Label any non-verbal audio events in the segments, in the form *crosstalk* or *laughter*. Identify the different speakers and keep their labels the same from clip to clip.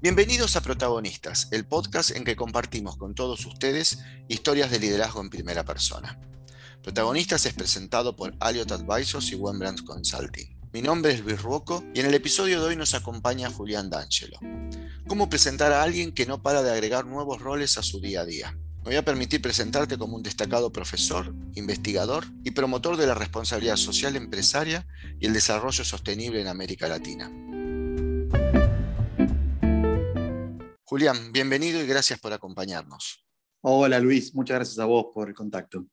Speaker 1: Bienvenidos a Protagonistas, el podcast en que compartimos con todos ustedes historias de liderazgo en primera persona. Protagonistas es presentado por Aliot Advisors y Wembrandt Consulting. Mi nombre es Luis Ruoco y en el episodio de hoy nos acompaña Julián D'Angelo. ¿Cómo presentar a alguien que no para de agregar nuevos roles a su día a día? Me voy a permitir presentarte como un destacado profesor, investigador y promotor de la responsabilidad social empresaria y el desarrollo sostenible en América Latina. Julián, bienvenido y gracias por acompañarnos.
Speaker 2: Hola Luis, muchas gracias a vos por el contacto.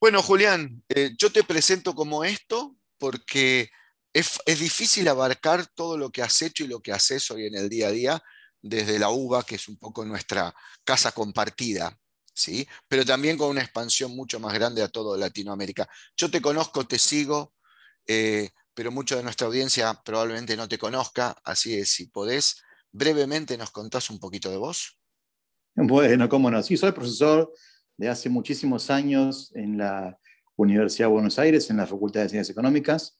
Speaker 1: Bueno, Julián, eh, yo te presento como esto porque es, difícil abarcar todo lo que has hecho y lo que haces hoy en el día a día desde la UBA, que es un poco nuestra casa compartida, ¿sí? pero también con una expansión mucho más grande a todo Latinoamérica. Yo te conozco, te sigo, eh, pero mucha de nuestra audiencia probablemente no te conozca, así es, si podés, brevemente nos contás un poquito de vos.
Speaker 2: Bueno, cómo no. Sí, soy profesor de hace muchísimos años en la Universidad de Buenos Aires, en la Facultad de Ciencias Económicas.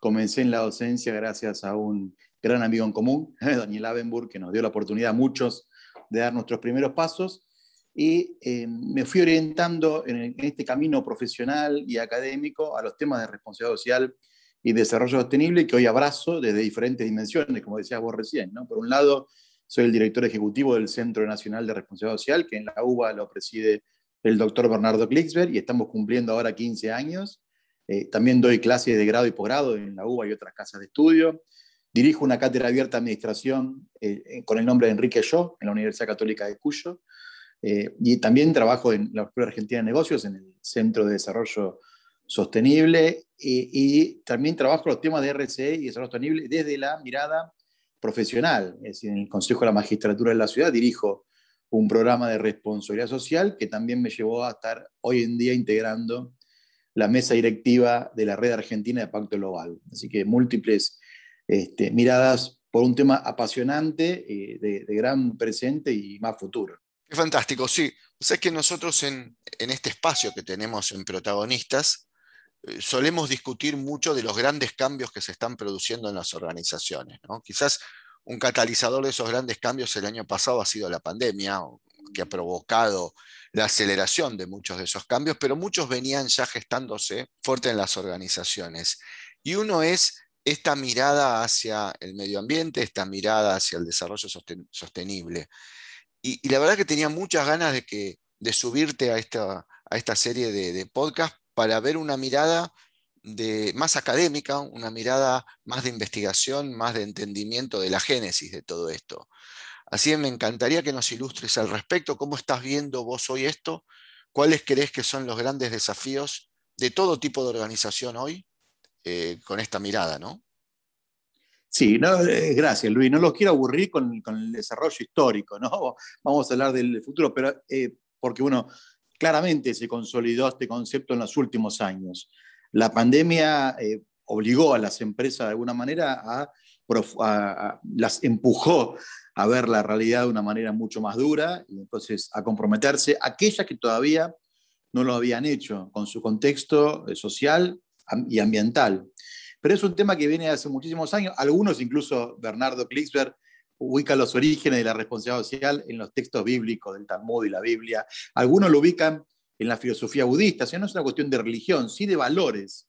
Speaker 2: Comencé en la docencia gracias a un gran amigo en común, *laughs* Daniel Abenburg, que nos dio la oportunidad a muchos de dar nuestros primeros pasos. Y eh, me fui orientando en, este camino profesional y académico a los temas de responsabilidad social y desarrollo sostenible que hoy abrazo desde diferentes dimensiones, como decías vos recién. Por un lado, soy el director ejecutivo del Centro Nacional de Responsabilidad Social, que en la UBA lo preside el doctor Bernardo Klicksberg, y estamos cumpliendo ahora 15 años. Eh, también doy clases de grado y posgrado en la UBA y otras casas de estudio. Dirijo una cátedra abierta de administración eh, eh, con el nombre de Enrique Yo en la Universidad Católica de Cuyo. y también trabajo en la Escuela Argentina de Negocios, en el Centro de Desarrollo sostenible y, también trabajo los temas de RCE y desarrollo sostenible desde la mirada profesional. Es decir, en el Consejo de la Magistratura de la Ciudad dirijo un programa de responsabilidad social que también me llevó a estar hoy en día integrando la mesa directiva de la Red Argentina de Pacto Global. Así que múltiples este, miradas por un tema apasionante, eh, de, gran presente y más futuro.
Speaker 1: Qué fantástico, sí. O sea, que nosotros en, este espacio que tenemos en protagonistas, solemos discutir mucho de los grandes cambios que se están produciendo en las organizaciones. Quizás un catalizador de esos grandes cambios el año pasado ha sido la pandemia, que ha provocado la aceleración de muchos de esos cambios, pero muchos venían ya gestándose fuerte en las organizaciones. Y uno es esta mirada hacia el medio ambiente, esta mirada hacia el desarrollo sostenible. Y, la verdad que tenía muchas ganas de, que, de subirte a esta, a esta serie de, de podcast para ver una mirada más académica, una mirada más de investigación, más de entendimiento de la génesis de todo esto. Así que me encantaría que nos ilustres al respecto, cómo estás viendo vos hoy esto, cuáles crees que son los grandes desafíos de todo tipo de organización hoy eh, con esta mirada, ¿no?
Speaker 2: Sí, no, eh, gracias Luis. No los quiero aburrir con, el desarrollo histórico, ¿no? *laughs* Vamos a hablar del futuro, pero eh, porque uno, claramente se consolidó este concepto en los últimos años. La pandemia eh, obligó a las empresas de alguna manera a, las empujó a ver la realidad de una manera mucho más dura y entonces a comprometerse aquellas que todavía no lo habían hecho con su contexto eh, social y ambiental. Pero es un tema que viene hace muchísimos años. Algunos, incluso Bernardo Klicksberg, ubica los orígenes de la responsabilidad social en los textos bíblicos del Talmud y la Biblia. Algunos lo ubican en la filosofía budista, o sea, no es una cuestión de religión, sí de valores.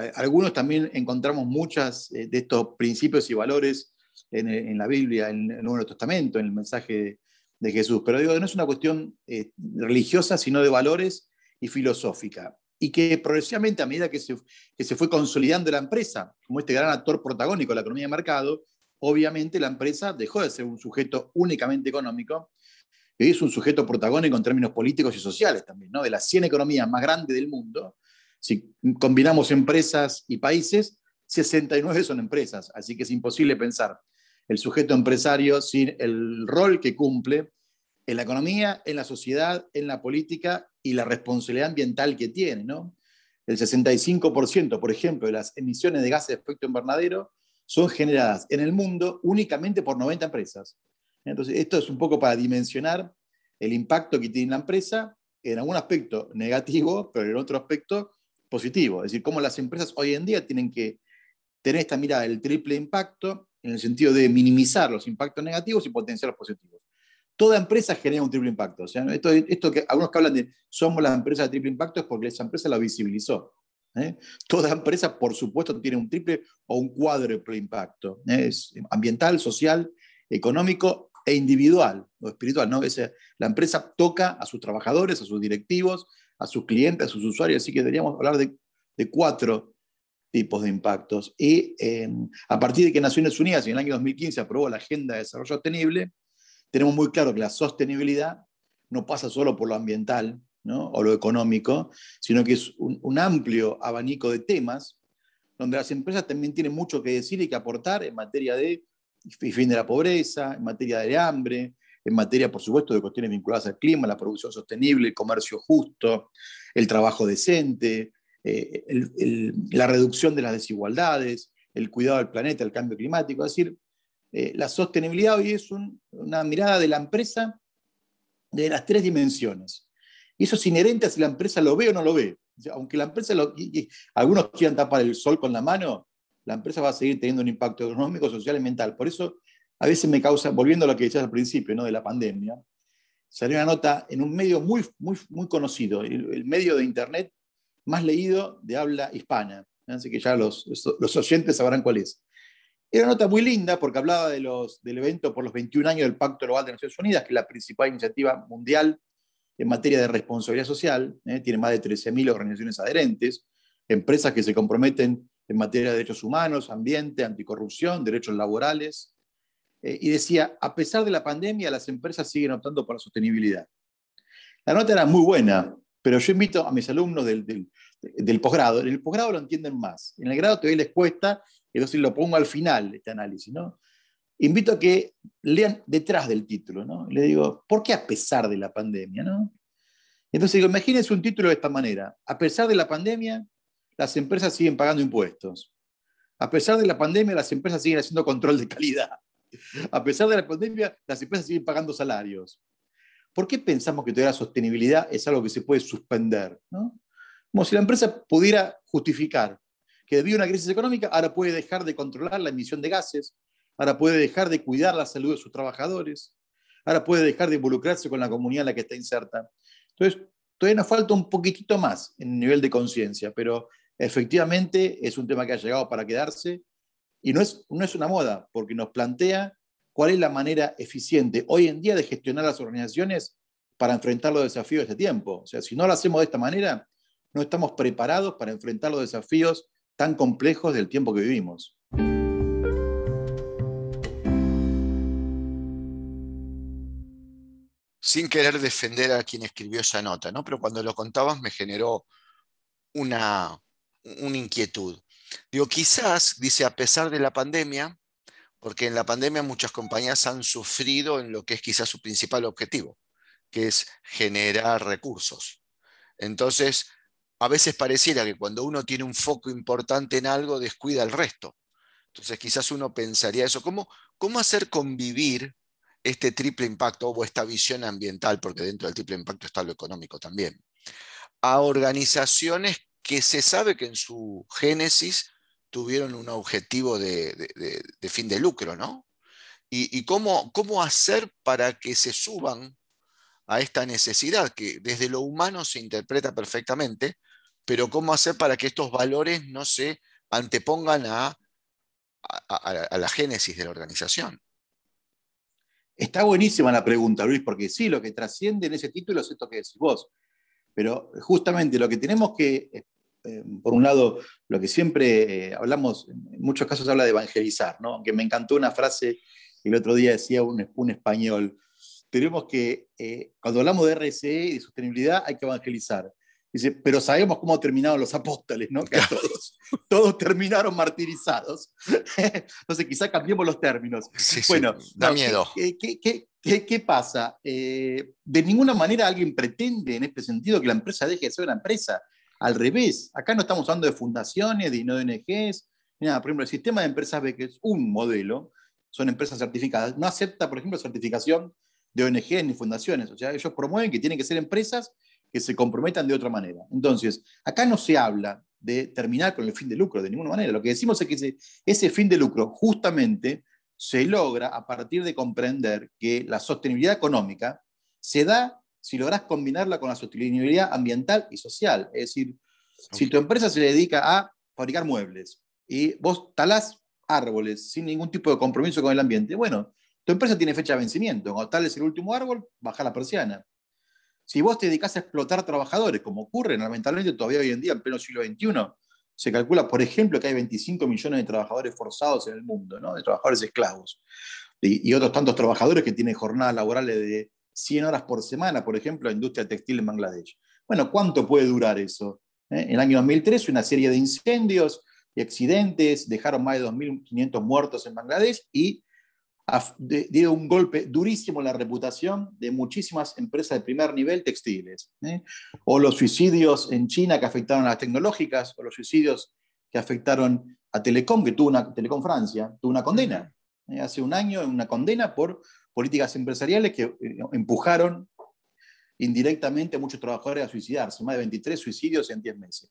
Speaker 2: Eh, algunos también encontramos muchas eh, de estos principios y valores en, la Biblia, en el Nuevo Testamento, en el mensaje de, Jesús. Pero digo, no es una cuestión eh, religiosa, sino de valores y filosófica. Y que progresivamente, a medida que se, que se fue consolidando la empresa, como este gran actor protagónico de la economía de mercado, obviamente la empresa dejó de ser un sujeto únicamente económico y es un sujeto protagónico en términos políticos y sociales también, ¿no? De las 100 economías más grandes del mundo, si combinamos empresas y países, 69 son empresas, así que es imposible pensar el sujeto empresario sin el rol que cumple en la economía, en la sociedad, en la política y la responsabilidad ambiental que tiene, ¿no? El 65%, por ejemplo, de las emisiones de gases de efecto invernadero son generadas en el mundo únicamente por 90 empresas. Entonces, esto es un poco para dimensionar el impacto que tiene la empresa en algún aspecto negativo, pero en otro aspecto positivo. Es decir, cómo las empresas hoy en día tienen que tener esta mirada del triple impacto en el sentido de minimizar los impactos negativos y potenciar los positivos. Toda empresa genera un triple impacto. O sea, esto, esto que algunos que hablan de somos la empresa de triple impacto es porque esa empresa la visibilizó. ¿Eh? Toda empresa, por supuesto, tiene un triple o un cuádruple impacto. ¿eh? Es ambiental, social, económico e individual o espiritual. ¿no? la empresa toca a sus trabajadores, a sus directivos, a sus clientes, a sus usuarios. Así que deberíamos hablar de, de cuatro tipos de impactos. Y em, a partir de que Naciones Unidas en el año 2015 aprobó la Agenda de Desarrollo Sostenible, tenemos muy claro que la sostenibilidad no pasa solo por lo ambiental o lo económico, sino que es un, amplio abanico de temas donde las empresas también tienen mucho que decir y que aportar en materia de fin de la pobreza, en materia de hambre, en materia, por supuesto, de cuestiones vinculadas al clima, la producción sostenible, el comercio justo, el trabajo decente, eh, la reducción de las desigualdades, el cuidado del planeta, el cambio climático. Es decir, eh, la sostenibilidad hoy es una mirada de la empresa de las tres dimensiones. Y eso es inherente a si la empresa lo ve o no lo ve. aunque la empresa, lo, algunos quieran tapar el sol con la mano, la empresa va a seguir teniendo un impacto económico, social y mental. Por eso, a veces me causa, volviendo a lo que decías al principio, ¿no? de la pandemia, salió una nota en un medio muy, muy, muy conocido, el, medio de Internet más leído de habla hispana. Así que ya los, los oyentes sabrán cuál es. Era una nota muy linda porque hablaba de los, del evento por los 21 años del Pacto Global de Naciones Unidas, que es la principal iniciativa mundial en materia de responsabilidad social, ¿eh? tiene más de 13.000 organizaciones adherentes, empresas que se comprometen en materia de derechos humanos, ambiente, anticorrupción, derechos laborales. Eh, y decía, a pesar de la pandemia, las empresas siguen optando por la sostenibilidad. La nota era muy buena, pero yo invito a mis alumnos del, del, posgrado, en el posgrado lo entienden más, en el grado todavía les cuesta, entonces lo pongo al final, este análisis, ¿no? Invito a que lean detrás del título, ¿no? Le digo, ¿por qué a pesar de la pandemia, no? Entonces digo, imagínense un título de esta manera. A pesar de la pandemia, las empresas siguen pagando impuestos. A pesar de la pandemia, las empresas siguen haciendo control de calidad. A pesar de la pandemia, las empresas siguen pagando salarios. ¿Por qué pensamos que toda la sostenibilidad es algo que se puede suspender? ¿no? Como si la empresa pudiera justificar que debido a una crisis económica ahora puede dejar de controlar la emisión de gases, ahora puede dejar de cuidar la salud de sus trabajadores, ahora puede dejar de involucrarse con la comunidad en la que está inserta. Entonces, todavía nos falta un poquitito más en el nivel de conciencia, pero efectivamente es un tema que ha llegado para quedarse y no es, no es una moda, porque nos plantea cuál es la manera eficiente hoy en día de gestionar las organizaciones para enfrentar los desafíos de este tiempo. O sea, si no lo hacemos de esta manera, no estamos preparados para enfrentar los desafíos tan complejos del tiempo que vivimos.
Speaker 1: Sin querer defender a quien escribió esa nota, ¿no? pero cuando lo contabas me generó una, una inquietud. Digo, quizás, dice, a pesar de la pandemia, porque en la pandemia muchas compañías han sufrido en lo que es quizás su principal objetivo, que es generar recursos. Entonces, a veces pareciera que cuando uno tiene un foco importante en algo, descuida el resto. Entonces, quizás uno pensaría eso, ¿cómo, cómo hacer convivir este triple impacto o esta visión ambiental, porque dentro del triple impacto está lo económico también, a organizaciones que se sabe que en su génesis tuvieron un objetivo de, fin de lucro, ¿no? Y, cómo, cómo hacer para que se suban a esta necesidad que desde lo humano se interpreta perfectamente, pero cómo hacer para que estos valores no se antepongan a, a la génesis de la organización.
Speaker 2: Está buenísima la pregunta, Luis, porque sí, lo que trasciende en ese título es esto que decís vos. Pero justamente lo que tenemos que, eh, eh, por un lado, lo que siempre eh, hablamos, en muchos casos habla de evangelizar, ¿no? Aunque me encantó una frase que el otro día decía un, un español, tenemos que, cuando hablamos de RSE y de sostenibilidad, hay que evangelizar. Dice, pero sabemos cómo terminaron los apóstoles, ¿no? Que todos, terminaron martirizados. *laughs* Entonces, quizá cambiemos los términos.
Speaker 1: bueno, da miedo.
Speaker 2: ¿qué, pasa? Eh, de ninguna manera alguien pretende en este sentido que la empresa deje de ser una empresa. Al revés, acá no estamos hablando de fundaciones, de no ONGs. Nada, por ejemplo, el sistema de empresas B, que es un modelo, son empresas certificadas, no acepta, por ejemplo, certificación de ONGs ni fundaciones. O sea, ellos promueven que tienen que ser empresas que se comprometan de otra manera. Entonces, acá no se habla de terminar con el fin de lucro de ninguna manera. Lo que decimos es que ese, fin de lucro justamente se logra a partir de comprender que la sostenibilidad económica se da si logras combinarla con la sostenibilidad ambiental y social. Es decir, si tu empresa se dedica a fabricar muebles y vos talás árboles sin ningún tipo de compromiso con el ambiente, bueno, tu empresa tiene fecha de vencimiento. Cuando tales el último árbol, baja la persiana. Si vos te dedicas a explotar trabajadores, como ocurre lamentablemente todavía hoy en día, en pleno siglo XXI, se calcula, por ejemplo, que hay 25 millones de trabajadores forzados en el mundo, de trabajadores esclavos, y, otros tantos trabajadores que tienen jornadas laborales de 100 horas por semana, por ejemplo, la industria textil en Bangladesh. Bueno, ¿cuánto puede durar eso? ¿Eh? En el año 2003, una serie de incendios y accidentes dejaron más de 2.500 muertos en Bangladesh y dio un golpe durísimo en la reputación de muchísimas empresas de primer nivel textiles. ¿eh? O los suicidios en China que afectaron a las tecnológicas, o los suicidios que afectaron a Telecom, que tuvo una, Telecom Francia, tuvo una condena. ¿eh? Hace un año, una condena por políticas empresariales que eh, empujaron indirectamente a muchos trabajadores a suicidarse, más de 23 suicidios en 10 meses.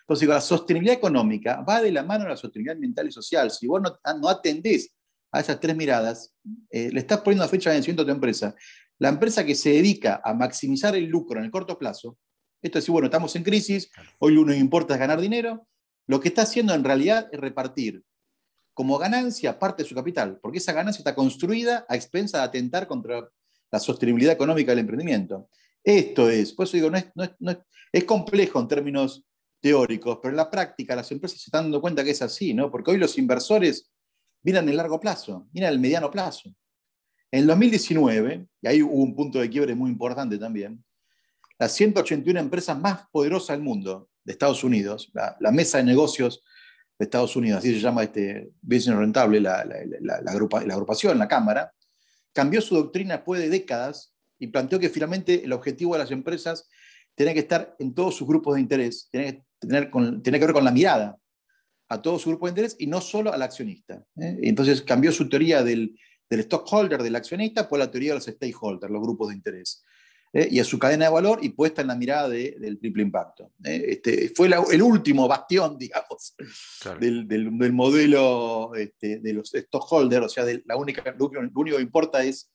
Speaker 2: Entonces, la sostenibilidad económica va de la mano de la sostenibilidad ambiental y social. Si vos no, no atendés a esas tres miradas, eh, le estás poniendo fecha de vencimiento a tu empresa. La empresa que se dedica a maximizar el lucro en el corto plazo, esto es decir, bueno, estamos en crisis, hoy lo único que importa es ganar dinero, lo que está haciendo en realidad es repartir como ganancia parte de su capital, porque esa ganancia está construida a expensa de atentar contra la sostenibilidad económica del emprendimiento. Esto es, por eso digo, no es, es, complejo en términos teóricos, pero en la práctica las empresas se están dando cuenta que es así, ¿no? porque hoy los inversores miran el largo plazo, miran el mediano plazo. En el 2019, y ahí hubo un punto de quiebre muy importante también, las 181 empresas más poderosas del mundo, de Estados Unidos, la, mesa de negocios de Estados Unidos, así se llama este Business Rentable, la, la, la, agrupación, la Cámara, cambió su doctrina después de décadas y planteó que finalmente el objetivo de las empresas tenía que estar en todos sus grupos de interés, tenía que, tener tenía que ver con la mirada, a todo su grupo de interés y no solo al accionista. ¿eh? Entonces cambió su teoría del, stockholder, del accionista, por la teoría de los stakeholders, los grupos de interés. ¿eh? Y a su cadena de valor y puesta en la mirada del triple impacto. ¿eh? Este, fue el último bastión, *laughs* digamos, del, modelo este, de los stockholders, o sea, de la única, lo, único que importa es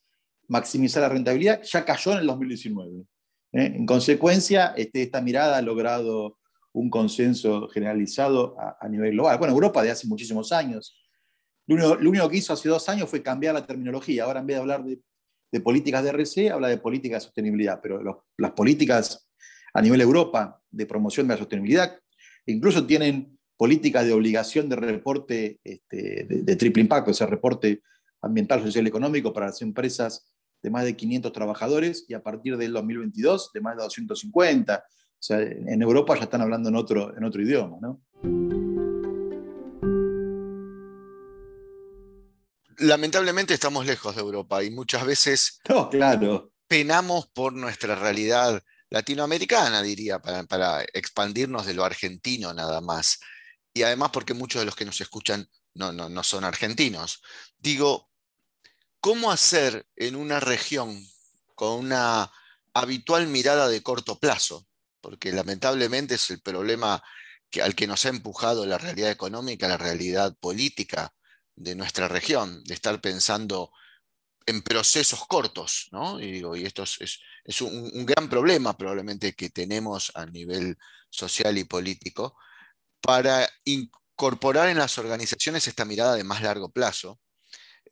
Speaker 2: maximizar la rentabilidad, ya cayó en el 2019. En consecuencia, este, esta mirada ha logrado un consenso generalizado a, nivel global. Bueno, Europa de hace muchísimos años. Lo único, que hizo hace dos años fue cambiar la terminología. Ahora en vez de hablar de, políticas de RC, habla de políticas de sostenibilidad, pero las políticas a nivel Europa de promoción de la sostenibilidad incluso tienen políticas de obligación de reporte este, de, de, triple impacto, ese reporte ambiental, social y económico para las empresas de más de 500 trabajadores y a partir del 2022 de más de 250 o sea, en Europa ya están hablando en otro, en otro idioma, ¿no?
Speaker 1: Lamentablemente estamos lejos de Europa y muchas veces
Speaker 2: claro.
Speaker 1: penamos por nuestra realidad latinoamericana, diría, para, expandirnos de lo argentino nada más. Y además porque muchos de los que nos escuchan no, no, no son argentinos. Digo, ¿cómo hacer en una región con una habitual mirada de corto plazo? Porque lamentablemente es el problema que, al que nos ha empujado la realidad económica, la realidad política de nuestra región, de estar pensando en procesos cortos, ¿no? Y, digo, y esto es, un, gran problema probablemente que tenemos a nivel social y político para incorporar en las organizaciones esta mirada de más largo plazo.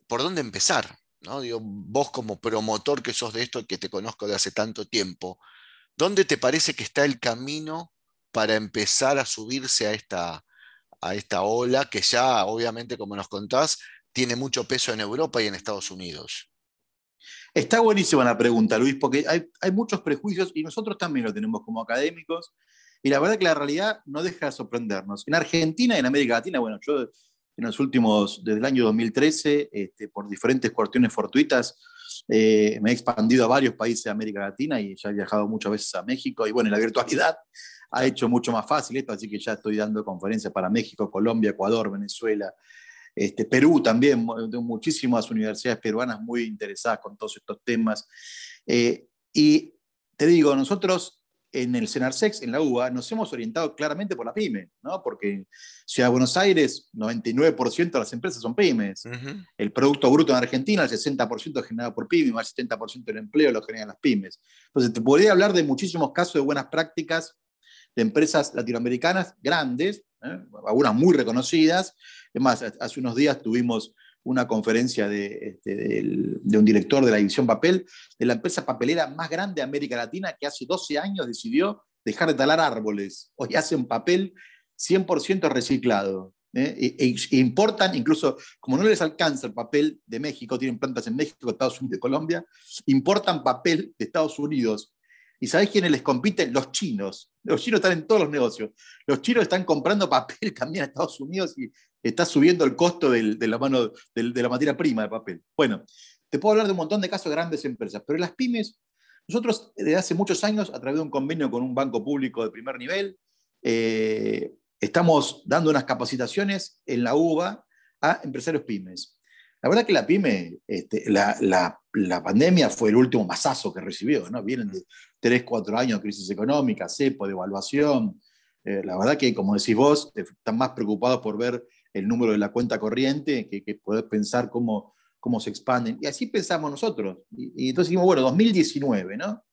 Speaker 1: ¿Por dónde empezar? ¿no? Digo, vos como promotor que sos de esto, que te conozco de hace tanto tiempo, ¿Dónde te parece que está el camino para empezar a subirse a esta, a esta ola que ya, obviamente, como nos contás, tiene mucho peso en Europa y en Estados Unidos?
Speaker 2: Está buenísima la pregunta, Luis, porque hay, muchos prejuicios y nosotros también lo tenemos como académicos. Y la verdad que la realidad no deja de sorprendernos. En Argentina y en América Latina, bueno, yo en los últimos, desde el año 2013, este, por diferentes cuestiones fortuitas, eh, me he expandido a varios países de América Latina y ya he viajado muchas veces a México y bueno, la virtualidad ha hecho mucho más fácil esto, así que ya estoy dando conferencias para México, Colombia, Ecuador, Venezuela, este, Perú también, muchísimas universidades peruanas muy interesadas con todos estos temas. Eh, y te digo, nosotros en el Senarsex, en la UBA, nos hemos orientado claramente por la pyme, ¿no? porque Ciudad de Buenos Aires, 99% de las empresas son pymes. El Producto Bruto en Argentina, el 60% es generado por pymes, más del 70% del empleo lo generan las pymes. Entonces, te podría hablar de muchísimos casos de buenas prácticas de empresas latinoamericanas grandes, ¿eh? algunas muy reconocidas. Es más, hace unos días tuvimos una conferencia este, de, un director de la división papel, de la empresa papelera más grande de América Latina, que hace 12 años decidió dejar de talar árboles. Hoy hacen papel 100% reciclado. e, importan, incluso como no les alcanza el papel de México, tienen plantas en México, Estados Unidos y Colombia, importan papel de Estados Unidos. ¿Y sabéis quiénes les compiten? Los chinos. Los chinos están en todos los negocios. Los chinos están comprando papel *laughs* también a Estados Unidos y está subiendo el costo de, la mano, de, la materia prima de papel. Bueno, te puedo hablar de un montón de casos de grandes empresas, pero las pymes, nosotros desde hace muchos años, a través de un convenio con un banco público de primer nivel, eh, estamos dando unas capacitaciones en la UBA a empresarios pymes. La verdad que la pyme, este, la, pandemia fue el último masazo que recibió, ¿no? Vienen de 3, 4 años de crisis económica, cepo, devaluación. Eh, la verdad que, como decís vos, están más preocupados por ver el número de la cuenta corriente, que, que poder pensar cómo, cómo se expanden. Y así pensamos nosotros. Y, entonces dijimos, bueno, 2019, ¿no?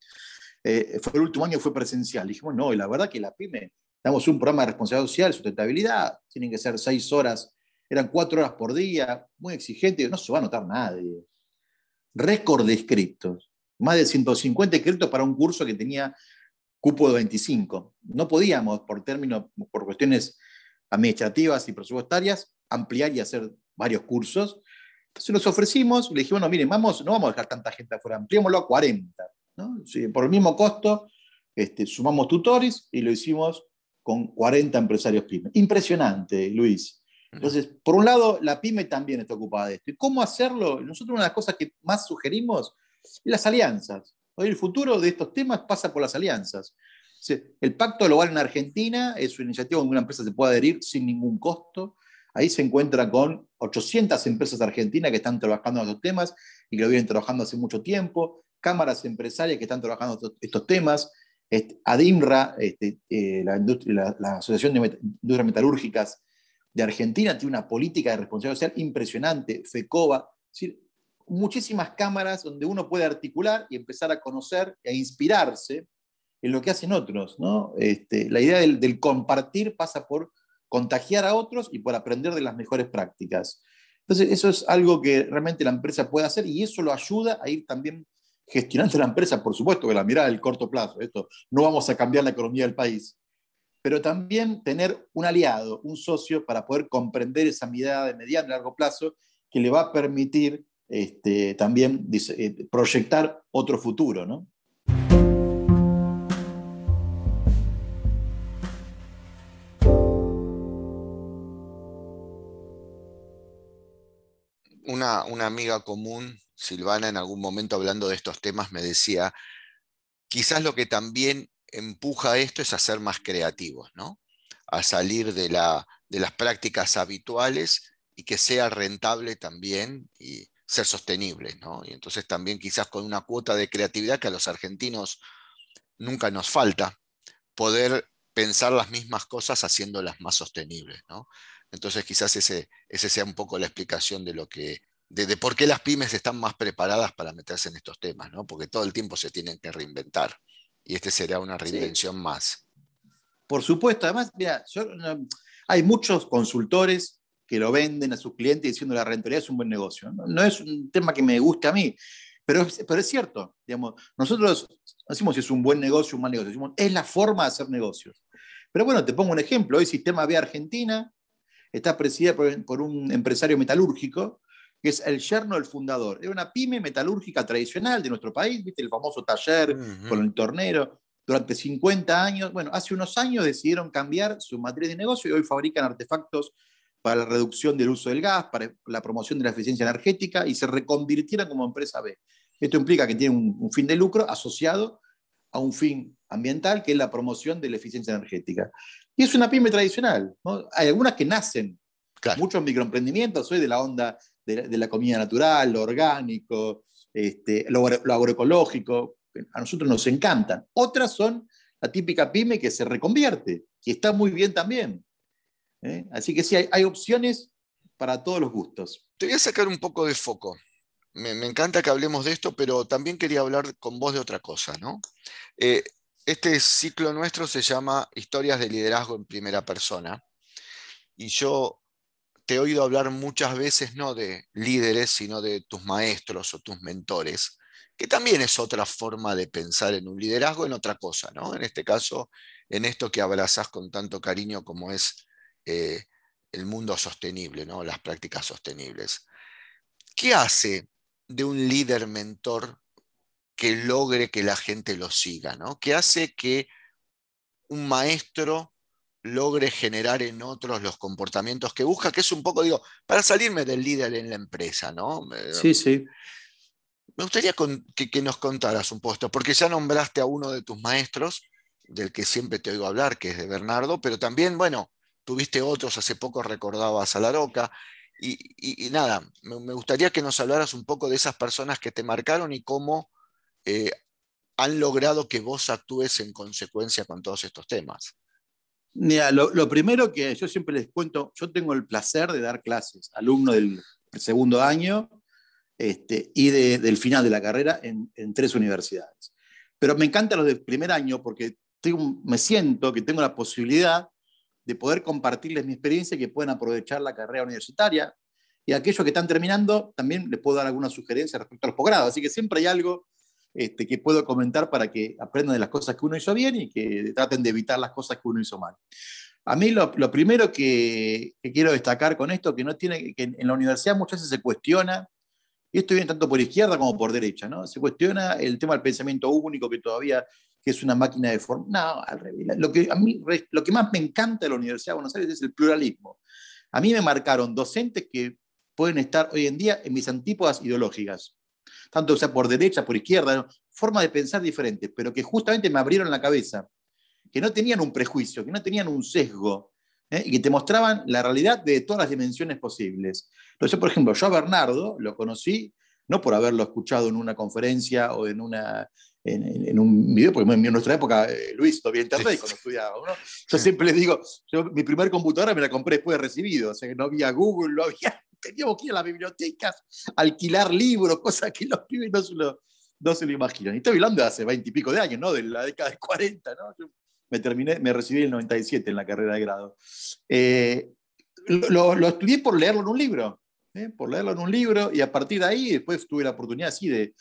Speaker 2: Eh, fue el último año, fue presencial. Dijimos, no, y la verdad que la PyME, damos un programa de responsabilidad social, sustentabilidad, tienen que ser seis horas, eran cuatro horas por día, muy exigente, no se va a notar nadie. Récord de inscriptos, más de 150 inscriptos para un curso que tenía cupo de 25. No podíamos, por términos, por cuestiones administrativas y presupuestarias, ampliar y hacer varios cursos. Entonces nos ofrecimos, le dijimos, no, miren, vamos, no vamos a dejar tanta gente afuera, ampliémoslo a 40. ¿no? por el mismo costo, este, sumamos tutores y lo hicimos con 40 empresarios pymes. Impresionante, Luis. Entonces, por un lado, la pyme también está ocupada de esto. ¿Y cómo hacerlo? Nosotros una de las cosas que más sugerimos es las alianzas. Hoy el futuro de estos temas pasa por las alianzas. El Pacto Global en Argentina es una iniciativa donde una empresa se puede adherir sin ningún costo. Ahí se encuentra con 800 empresas argentinas que están trabajando en estos temas y que lo vienen trabajando hace mucho tiempo, cámaras empresarias que están trabajando estos temas, ADIMRA, este, eh, la, Asociación de Industrias Metalúrgicas de Argentina, tiene una política de responsabilidad social impresionante, FECOBA, muchísimas cámaras donde uno puede articular y empezar a conocer e inspirarse en lo que hacen otros. ¿no? Este, la idea del, compartir pasa por contagiar a otros y por aprender de las mejores prácticas. Entonces, eso es algo que realmente la empresa puede hacer y eso lo ayuda a ir también gestionando la empresa, por supuesto, que la mirada del corto plazo. Esto no vamos a cambiar la economía del país, pero también tener un aliado, un socio para poder comprender esa mirada de mediano y largo plazo que le va a permitir este, también eh, proyectar otro futuro. ¿no?
Speaker 1: una, amiga común, Silvana, en algún momento hablando de estos temas, me decía, quizás lo que también empuja esto es a ser más creativos, ¿no? A salir de, la, de las prácticas habituales y que sea rentable también y ser sostenible, ¿no? Y entonces también quizás con una cuota de creatividad que a los argentinos nunca nos falta, poder pensar las mismas cosas haciéndolas más sostenibles, ¿no? Entonces quizás ese, ese sea un poco la explicación de lo que, de, por qué las pymes están más preparadas para meterse en estos temas, ¿no? Porque todo el tiempo se tienen que reinventar. Y este sería una reinvención más.
Speaker 2: Por supuesto, además, mira, hay muchos consultores que lo venden a sus clientes diciendo la rentabilidad es un buen negocio. No, es un tema que me guste a mí, pero, pero es cierto. Digamos, nosotros decimos si es un buen negocio o un mal negocio, decimos, es la forma de hacer negocios. Pero bueno, te pongo un ejemplo. Hoy Sistema B Argentina está presidida por, un empresario metalúrgico, que es el yerno del fundador. Es una pyme metalúrgica tradicional de nuestro país, ¿viste? el famoso taller con el tornero, durante 50 años. Bueno, hace unos años decidieron cambiar su matriz de negocio y hoy fabrican artefactos para la reducción del uso del gas, para la promoción de la eficiencia energética y se reconvirtieron como empresa B. Esto implica que tienen un fin de lucro asociado a un fin ambiental, que es la promoción de la eficiencia energética. Y es una pyme tradicional. Hay algunas que nacen, muchos microemprendimientos, soy de la onda de la, comida natural, lo orgánico, este, lo, agroecológico, a nosotros nos encantan. Otras son la típica pyme que se reconvierte, y está muy bien también. ¿eh? Así que sí, hay, opciones para todos los gustos.
Speaker 1: Te voy a sacar un poco de foco. Me, encanta que hablemos de esto, pero también quería hablar con vos de otra cosa. ¿no? Eh, este ciclo nuestro se llama Historias de Liderazgo en Primera Persona. Y yo te he oído hablar muchas veces no de líderes, sino de tus maestros o tus mentores, que también es otra forma de pensar en un liderazgo, en otra cosa, ¿no? En este caso, en esto que abrazas con tanto cariño como es eh, el mundo sostenible, ¿no? Las prácticas sostenibles. ¿Qué hace de un líder mentor que logre que la gente lo siga, ¿no? ¿Qué hace que un maestro logre generar en otros los comportamientos que busca, que es un poco, digo, para salirme del líder en la empresa, ¿no?
Speaker 2: Sí, sí.
Speaker 1: Me gustaría que, nos contaras un poco porque ya nombraste a uno de tus maestros, del que siempre te oigo hablar, que es de Bernardo, pero también, bueno, tuviste otros, hace poco recordabas a La Roca, y, nada, me, gustaría que nos hablaras un poco de esas personas que te marcaron y cómo eh, han logrado que vos actúes en consecuencia con todos estos temas.
Speaker 2: Mira, lo, primero que yo siempre les cuento, yo tengo el placer de dar clases, alumno del segundo año este, y del final de la carrera en, tres universidades. Pero me encantan los del primer año porque me siento que tengo la posibilidad de poder compartirles mi experiencia y que puedan aprovechar la carrera universitaria. Y a aquellos que están terminando, también les puedo dar alguna sugerencia respecto a los posgrados. Así que siempre hay algo este, que puedo comentar para que aprendan de las cosas que uno hizo bien y que traten de evitar las cosas que uno hizo mal. A mí lo, primero que, quiero destacar con esto, que, no tiene, que en la universidad muchas veces se cuestiona, y esto viene tanto por izquierda como por derecha, ¿no? Se cuestiona el tema del pensamiento único, que todavía que es una máquina de forma. No, al revés. Lo que, a mí, lo que más me encanta de la Universidad de Buenos Aires es el pluralismo. A mí me marcaron docentes que pueden estar hoy en día en mis antípodas ideológicas tanto sea por derecha, por izquierda, forma de pensar diferentes, pero que justamente me abrieron la cabeza, que no tenían un prejuicio, que no tenían un sesgo, ¿eh? y que te mostraban la realidad de todas las dimensiones posibles. Entonces, por ejemplo, yo a Bernardo lo conocí no por haberlo escuchado en una conferencia o en, una, en, un video, porque en nuestra época, eh, Luis, todavía internet cuando estudiaba. Yo siempre le digo, yo, mi primer computadora me la compré después de recibido, o sea que no había Google, no había *laughs* teníamos que ir a las bibliotecas, alquilar libros, cosas que los pibes no se lo, no se lo imaginan. Y estoy hablando de hace 20 y pico de años, ¿no? De la década de 40, ¿no? Yo me terminé, me recibí en el 97 en la carrera de grado. Eh, lo, lo, estudié por leerlo en un libro, ¿eh? por leerlo en un libro, y a partir de ahí después tuve la oportunidad así de,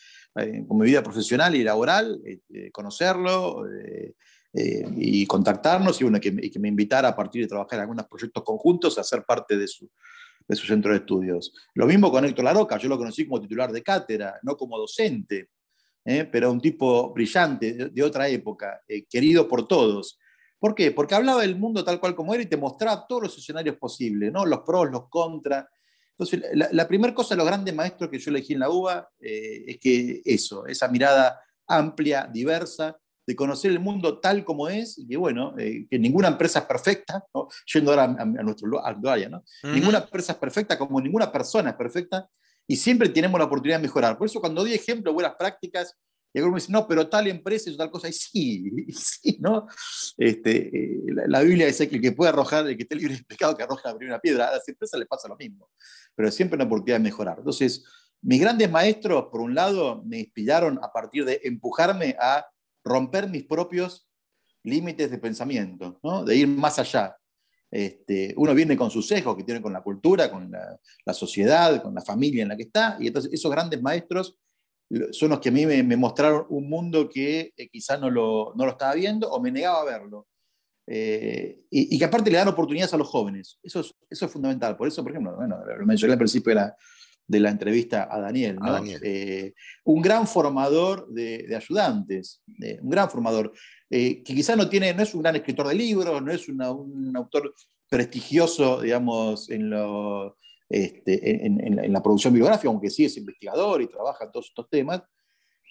Speaker 2: con mi vida profesional y laboral, conocerlo y contactarnos y, uno que, que, me invitara a partir de trabajar en algunos proyectos conjuntos a ser parte de su, de su centro de estudios. Lo mismo con Héctor Laroca, yo lo conocí como titular de cátedra, no como docente, ¿eh? pero un tipo brillante de, otra época, eh, querido por todos. ¿Por qué? Porque hablaba del mundo tal cual como era y te mostraba todos los escenarios posibles, ¿no? los pros, los contras. Entonces, la, primera cosa de los grandes maestros que yo elegí en la UBA eh, es que eso, esa mirada amplia, diversa, de conocer el mundo tal como es, y que bueno, eh, que ninguna empresa es perfecta, yendo ahora a, nuestro área, ¿no? Ninguna empresa es perfecta como ninguna persona es perfecta, y siempre tenemos la oportunidad de mejorar. Por eso cuando doy ejemplos, buenas prácticas, y algunos me dicen, no, pero tal empresa es tal cosa, y sí, *laughs* sí, ¿no? Este, eh, la, Biblia dice que el que puede arrojar, el que esté libre de pecado, que arroja la primera piedra, a las empresas les pasa lo mismo, pero siempre una oportunidad de mejorar. Entonces, mis grandes maestros, por un lado, me inspiraron a partir de empujarme a romper mis propios límites de pensamiento, ¿no? de ir más allá. Este, uno viene con sus sesgos que tiene con la cultura, con la, sociedad, con la familia en la que está, y entonces esos grandes maestros son los que a mí me, mostraron un mundo que eh, quizás no lo, no lo, estaba viendo o me negaba a verlo. Eh, y, que aparte le dan oportunidades a los jóvenes. Eso es, eso es fundamental. Por eso, por ejemplo, bueno, lo mencioné al principio de la, de la entrevista a Daniel. Eh, un gran formador de, ayudantes, eh, un gran formador, eh, que quizás no, tiene, no es un gran escritor de libros, no es un autor prestigioso, digamos, en, lo, este, en, la producción bibliográfica, aunque sí es investigador y trabaja en todos estos temas,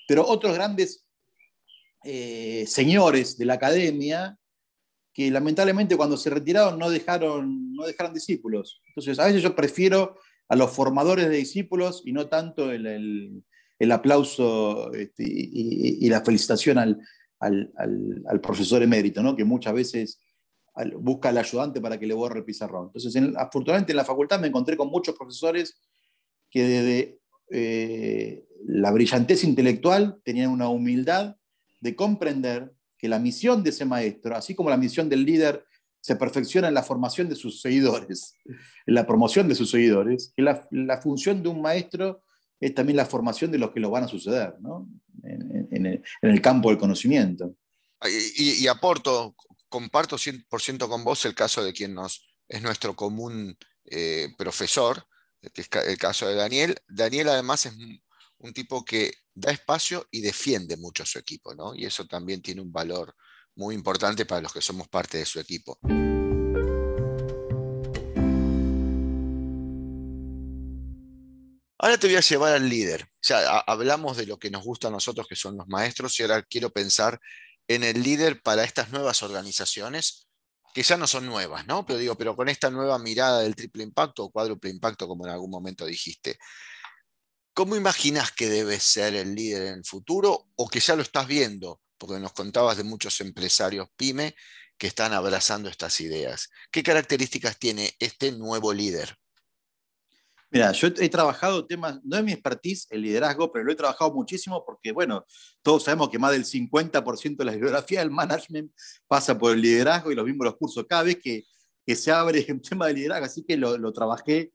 Speaker 2: pero otros grandes señores de la academia que lamentablemente cuando se retiraron no dejaron, no dejaron discípulos. Entonces, a veces yo prefiero a los formadores de discípulos y no tanto el, aplauso este, y, la felicitación al, al, profesor emérito, ¿no? que muchas veces busca al ayudante para que le borre el pizarrón. Entonces, afortunadamente en la facultad me encontré con muchos profesores que desde eh, la brillantez intelectual tenían una humildad de comprender que la misión de ese maestro, así como la misión del líder se perfecciona en la formación de sus seguidores, en la promoción de sus seguidores, que la, función de un maestro es también la formación de los que lo van a suceder, ¿no? en, el, campo del conocimiento.
Speaker 1: Y, aporto, comparto 100% con vos el caso de quien nos, es nuestro común eh, profesor, que es el caso de Daniel. Daniel además es un tipo que da espacio y defiende mucho a su equipo, ¿no? Y eso también tiene un valor muy importante para los que somos parte de su equipo. Ahora te voy a llevar al líder. O sea, hablamos de lo que nos gusta a nosotros, que son los maestros, y ahora quiero pensar en el líder para estas nuevas organizaciones, que ya no son nuevas, ¿no? Pero digo, pero con esta nueva mirada del triple impacto o cuádruple impacto, como en algún momento dijiste. ¿Cómo imaginas que debe ser el líder en el futuro o que ya lo estás viendo? Porque nos contabas de muchos empresarios pyme que están abrazando estas ideas. ¿Qué características tiene este nuevo líder?
Speaker 2: Mira, yo he trabajado temas, no es mi expertise el liderazgo, pero lo he trabajado muchísimo porque, bueno, todos sabemos que más del 50% de la bibliografía del management pasa por el liderazgo y los mismos los cursos. Cada vez que, se abre *laughs* un tema de liderazgo, así que lo, lo trabajé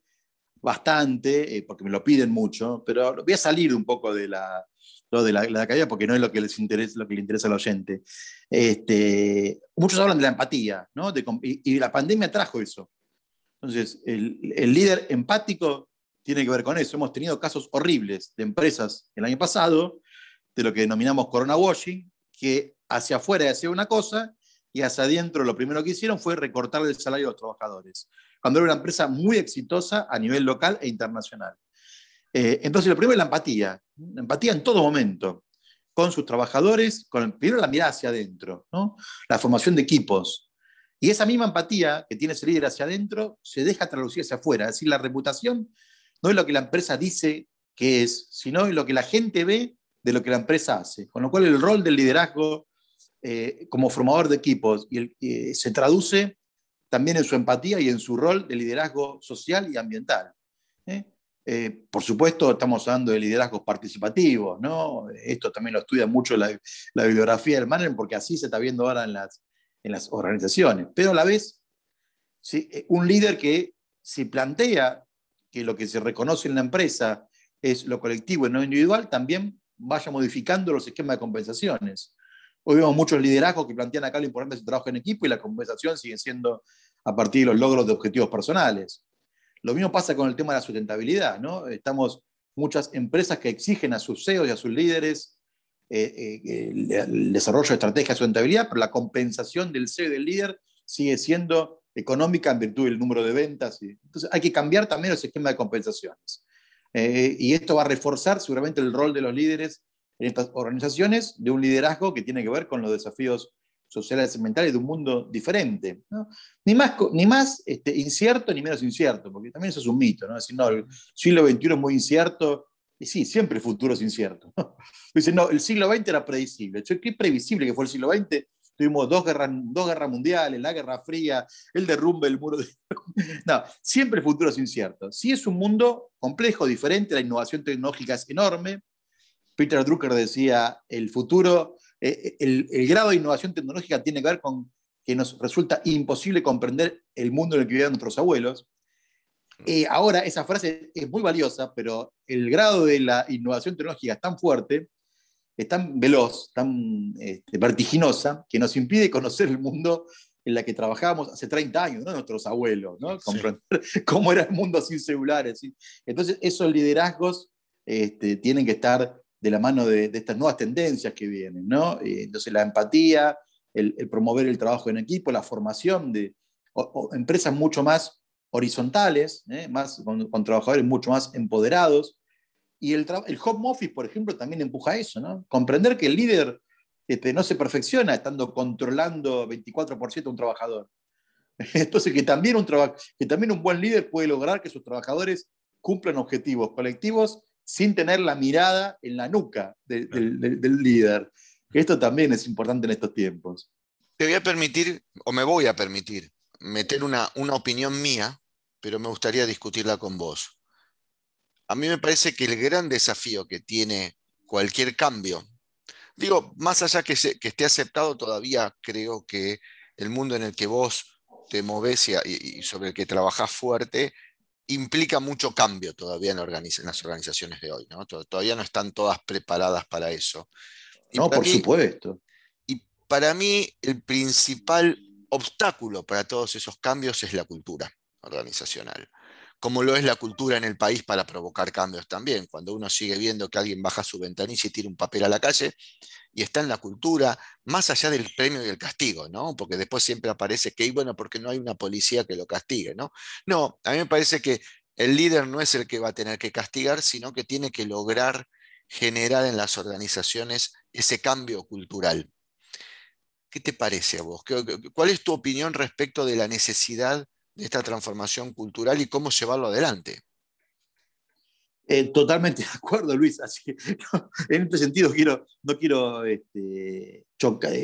Speaker 2: bastante, eh, porque me lo piden mucho, pero voy a salir un poco de la, de la, academia porque no es lo que, les interesa, lo que le interesa al oyente. Este, muchos hablan de la empatía, ¿no? y, la pandemia trajo eso. Entonces, el, el, líder empático tiene que ver con eso. Hemos tenido casos horribles de empresas el año pasado, de lo que denominamos corona washing, que hacia afuera hacía una cosa y hacia adentro lo primero que hicieron fue recortar el salario de los trabajadores cuando era una empresa muy exitosa a nivel local e internacional. Eh, entonces, lo primero es la empatía, la empatía en todo momento, con sus trabajadores, con primero la mirada hacia adentro, ¿no? la formación de equipos. Y esa misma empatía que tiene ese líder hacia adentro se deja traducir hacia afuera. Es decir, la reputación no es lo que la empresa dice que es, sino lo que la gente ve de lo que la empresa hace. Con lo cual, el rol del liderazgo eh, como formador de equipos eh, se traduce también en su empatía y en su rol de liderazgo social y ambiental. ¿eh? Por supuesto, estamos hablando de liderazgos participativos, ¿no? Esto también lo estudia mucho la, bibliografía del management, porque así se está viendo ahora en las, en las organizaciones. Pero a la vez, eh, un líder que si plantea que lo que se reconoce en la empresa es lo colectivo y no individual, también vaya modificando los esquemas de compensaciones. Hoy vemos muchos liderazgos que plantean acá lo importante es el trabajo en equipo y la compensación sigue siendo a partir de los logros de objetivos personales. Lo mismo pasa con el tema de la sustentabilidad, ¿no? Estamos muchas empresas que exigen a sus CEOs y a sus líderes eh, eh, el, desarrollo de estrategias de sustentabilidad, pero la compensación del CEO y del líder sigue siendo económica en virtud del número de ventas. entonces hay que cambiar también el esquema de compensaciones. Eh, y esto va a reforzar seguramente el rol de los líderes en estas organizaciones de un liderazgo que tiene que ver con los desafíos sociales y mentales de un mundo diferente. Ni más, ni más este, incierto ni menos incierto, porque también eso es un mito. ¿no? Decir, no, el siglo XXI es muy incierto. Sí, siempre el futuro es incierto. *laughs* Dicen, no, el siglo XX era predecible. Qué previsible que fue el siglo XX. Tuvimos dos guerras, dos guerras mundiales, la Guerra Fría, el derrumbe del muro de... *laughs* No, siempre el futuro es incierto. Sí es un mundo complejo, diferente, la innovación tecnológica es enorme, Peter Drucker decía, el futuro, eh, el, grado de innovación tecnológica tiene que ver con que nos resulta imposible comprender el mundo en el que vivían nuestros abuelos. Eh, ahora, esa frase es muy valiosa, pero el grado de la innovación tecnológica es tan fuerte, es tan veloz, tan este, vertiginosa, que nos impide conocer el mundo en la que trabajábamos hace 30 años, ¿no? nuestros abuelos, ¿no? comprender *laughs* cómo era el mundo sin celulares. Entonces, esos liderazgos este, tienen que estar de la mano de, estas nuevas tendencias que vienen, ¿no? Eh, entonces la empatía, el, promover el trabajo en equipo, la formación de empresas mucho más horizontales, ¿eh? más, con, trabajadores mucho más empoderados. Y el, el, home office, por ejemplo, también empuja eso, ¿no? Comprender que el líder este, no se perfecciona estando controlando 24% a un trabajador. *laughs* Entonces, que también, un que también un buen líder puede lograr que sus trabajadores cumplan objetivos colectivos sin tener la mirada en la nuca del líder. Esto también es importante en estos tiempos.
Speaker 1: Te voy a permitir, o me voy a permitir, meter una, una opinión mía, pero me gustaría discutirla con vos. A mí me parece que el gran desafío que tiene cualquier cambio, digo, más allá que, que esté aceptado, todavía creo que el mundo en el que vos te moves y, sobre el que trabajás fuerte implica mucho cambio todavía en, las organizaciones de hoy. ¿no? Todavía no están todas preparadas para eso.
Speaker 2: no, por supuesto.
Speaker 1: Y para mí el principal obstáculo para todos esos cambios es la cultura organizacional como lo es la cultura en el país para provocar cambios también. Cuando uno sigue viendo que alguien baja su ventanilla y tira un papel a la calle, y está en la cultura, más allá del premio y el castigo, ¿no? Porque después siempre aparece que, bueno, porque no hay una policía que lo castigue, ¿no? No, a mí me parece que el líder no es el que va a tener que castigar, sino que tiene que lograr generar en las organizaciones ese cambio cultural. ¿Qué te parece a vos? ¿Cuál es tu opinión respecto de la necesidad de esta transformación cultural y cómo llevarlo adelante.
Speaker 2: Eh, totalmente de acuerdo, Luis. Así que *laughs* en este sentido quiero, no quiero este,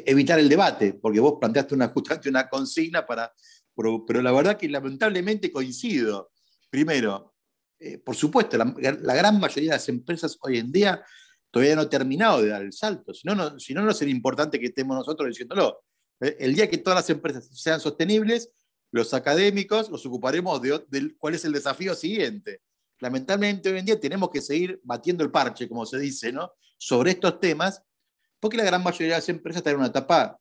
Speaker 2: evitar el debate, porque vos planteaste una, *laughs* justamente una consigna para. Pero, la verdad que lamentablemente coincido. Primero, eh, por supuesto, la, gran mayoría de las empresas hoy en día todavía no han terminado de dar el salto. Si no, no, si no, no sería importante que estemos nosotros diciéndolo. Eh, el día que todas las empresas sean sostenibles, los académicos nos ocuparemos de, cuál es el desafío siguiente. Lamentablemente hoy en día tenemos que seguir batiendo el parche, como se dice, ¿no? sobre estos temas, porque la gran mayoría de las empresas están en una etapa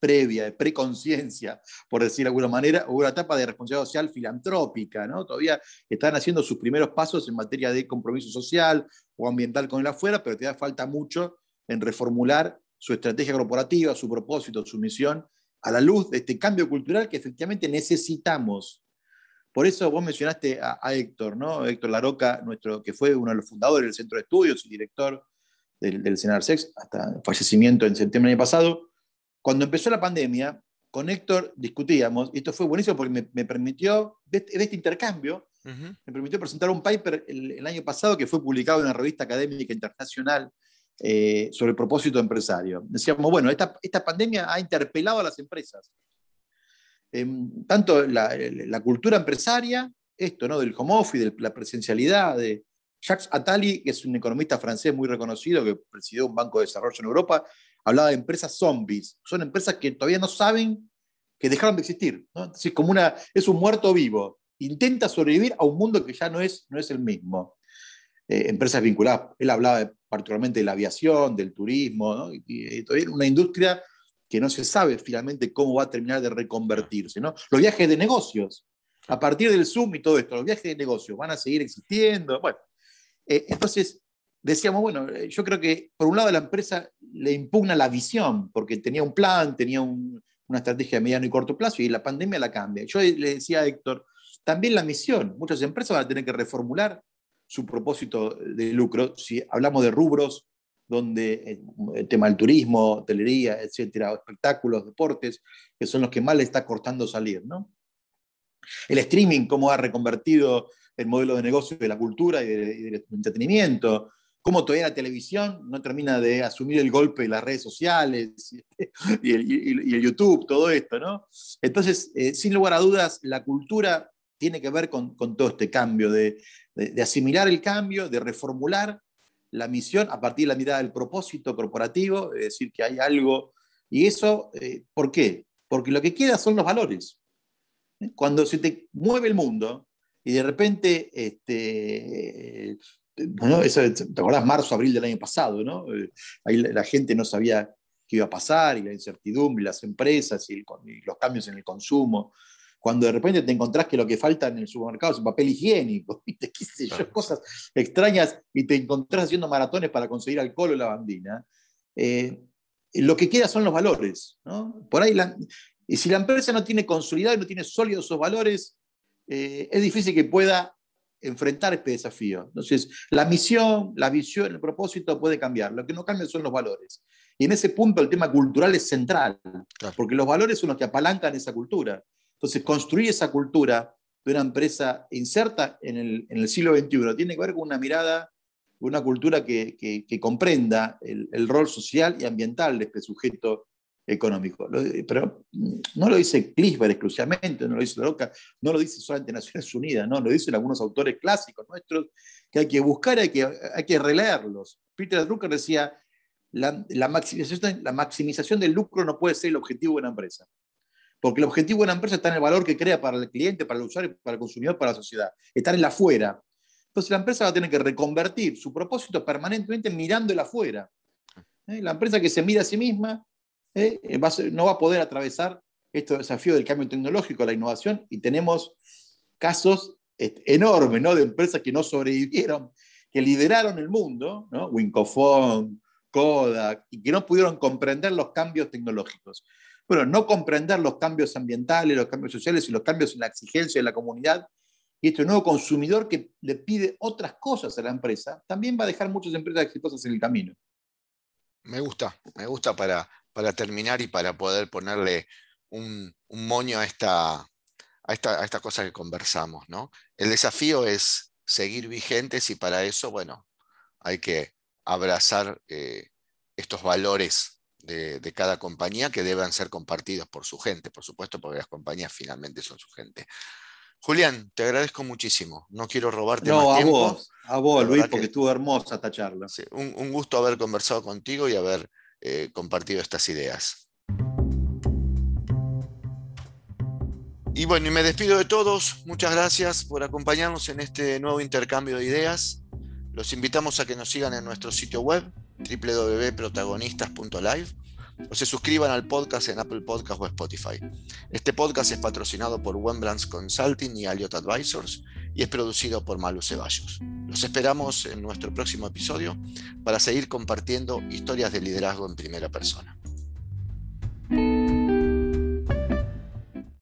Speaker 2: previa, de preconciencia, por decir de alguna manera, o una etapa de responsabilidad social filantrópica, ¿no? Todavía están haciendo sus primeros pasos en materia de compromiso social o ambiental con el afuera, pero todavía falta mucho en reformular su estrategia corporativa, su propósito, su misión a la luz de este cambio cultural que efectivamente necesitamos. Por eso vos mencionaste a, Héctor, ¿no? Héctor Laroca, nuestro, que fue uno de los fundadores del Centro de Estudios y director del, del Sex, hasta fallecimiento en septiembre del año pasado. Cuando empezó la pandemia, con Héctor discutíamos, y esto fue buenísimo porque me, permitió, de este, intercambio, me permitió presentar un paper el, año pasado que fue publicado en una revista académica internacional eh, sobre el propósito empresario. Decíamos, bueno, esta, esta pandemia ha interpelado a las empresas. Em, tanto la, cultura empresaria, esto, ¿no? Del home office, de la presencialidad, de Jacques Attali, que es un economista francés muy reconocido que presidió un banco de desarrollo en Europa, hablaba de empresas zombies. Son empresas que todavía no saben que dejaron de existir. ¿no? Es, como una, es un muerto vivo. Intenta sobrevivir a un mundo que ya no es, no es el mismo. Eh, empresas vinculadas, él hablaba particularmente de la aviación, del turismo, y, todavía una industria que no se sabe finalmente cómo va a terminar de reconvertirse. ¿no? Los viajes de negocios, a partir del Zoom y todo esto, los viajes de negocios van a seguir existiendo. Bueno, eh, entonces decíamos, bueno, eh, yo creo que por un lado la empresa le impugna la visión, porque tenía un plan, tenía una estrategia de mediano y corto plazo, y la pandemia la cambia. Yo le decía a Héctor, también la misión, muchas empresas van a tener que reformular su propósito de lucro. Si hablamos de rubros donde eh, el tema del turismo, hotelería, etcétera, espectáculos, deportes, que son los que más le está cortando salir, ¿no? El streaming, cómo ha reconvertido el modelo de negocio de la cultura y, del entretenimiento, cómo todavía la televisión no termina de asumir el golpe de las redes sociales *laughs* y el, YouTube, todo esto, ¿no? Entonces, eh, sin lugar a dudas, la cultura tiene que ver con, todo este cambio, de, asimilar el cambio, de reformular la misión a partir de la mirada del propósito corporativo, es decir, que hay algo. Y eso, eh, ¿por qué? Porque lo que queda son los valores. Cuando se te mueve el mundo y de repente, este, bueno, ¿te acordás? Marzo, abril del año pasado, ¿no? Eh, ahí la gente no sabía qué iba a pasar y la incertidumbre, las empresas y los cambios en el consumo cuando de repente te encontrás que lo que falta en el supermercado es papel higiénico, *laughs* ¿viste? ¿Qué sé yo? cosas extrañas y te encontrás haciendo maratones para conseguir alcohol o lavandina. Eh, lo que queda son los valores. ¿no? Por ahí, y si la empresa no tiene consolidado y no tiene sólidos esos valores, eh, es difícil que pueda enfrentar este desafío. Entonces, la misión, la visión, el propósito puede cambiar. Lo que no cambia son los valores. Y en ese punto el tema cultural es central, porque los valores son los que apalancan esa cultura. Entonces, construir esa cultura de una empresa inserta en el, siglo XXI tiene que ver con una mirada una cultura que, comprenda el, rol social y ambiental de este sujeto económico. Pero no lo dice Klisber exclusivamente, no lo dice Loca, no lo dice solamente Naciones Unidas, no, lo dicen algunos autores clásicos nuestros que hay que buscar, hay que, hay que releerlos. Peter Drucker decía, la, la, maximización, la maximización del lucro no puede ser el objetivo de una empresa. Porque el objetivo de una empresa está en el valor que crea para el cliente, para el usuario, para el consumidor, para la sociedad. Está en el afuera. Entonces la empresa va a tener que reconvertir su propósito permanentemente mirando el afuera. ¿Eh? La empresa que se mira a sí misma ¿eh? no va a poder atravesar este desafío del cambio tecnológico, la innovación, y tenemos casos enormes ¿no? de empresas que no sobrevivieron, que lideraron el mundo, ¿no? Wincofon, Kodak, y que no pudieron comprender los cambios tecnológicos. Bueno, no comprender los cambios ambientales, los cambios sociales y los cambios en la exigencia de la comunidad, y este nuevo consumidor que le pide otras cosas a la empresa, también va a dejar muchas empresas exitosas en el camino.
Speaker 1: Me gusta, me gusta para, para terminar y para poder ponerle un, moño a esta, a, esta, esta, cosa que conversamos. ¿no? El desafío es seguir vigentes y para eso, bueno, hay que abrazar eh, estos valores de, cada compañía que deban ser compartidos por su gente, por supuesto, porque las compañías finalmente son su gente. Julián, te agradezco muchísimo. No quiero robarte más a tiempo.
Speaker 2: Vos, a vos, Luis, porque estuvo hermosa esta charla.
Speaker 1: un, gusto haber conversado contigo y haber eh, compartido estas ideas. Y bueno, y me despido de todos. Muchas gracias por acompañarnos en este nuevo intercambio de ideas. Los invitamos a que nos sigan en nuestro sitio web www.protagonistas.live o se suscriban al podcast en Apple Podcast o Spotify. Este podcast es patrocinado por Wembrands Consulting y Aliot Advisors y es producido por Malu Ceballos. Los esperamos en nuestro próximo episodio para seguir compartiendo historias de liderazgo en primera persona.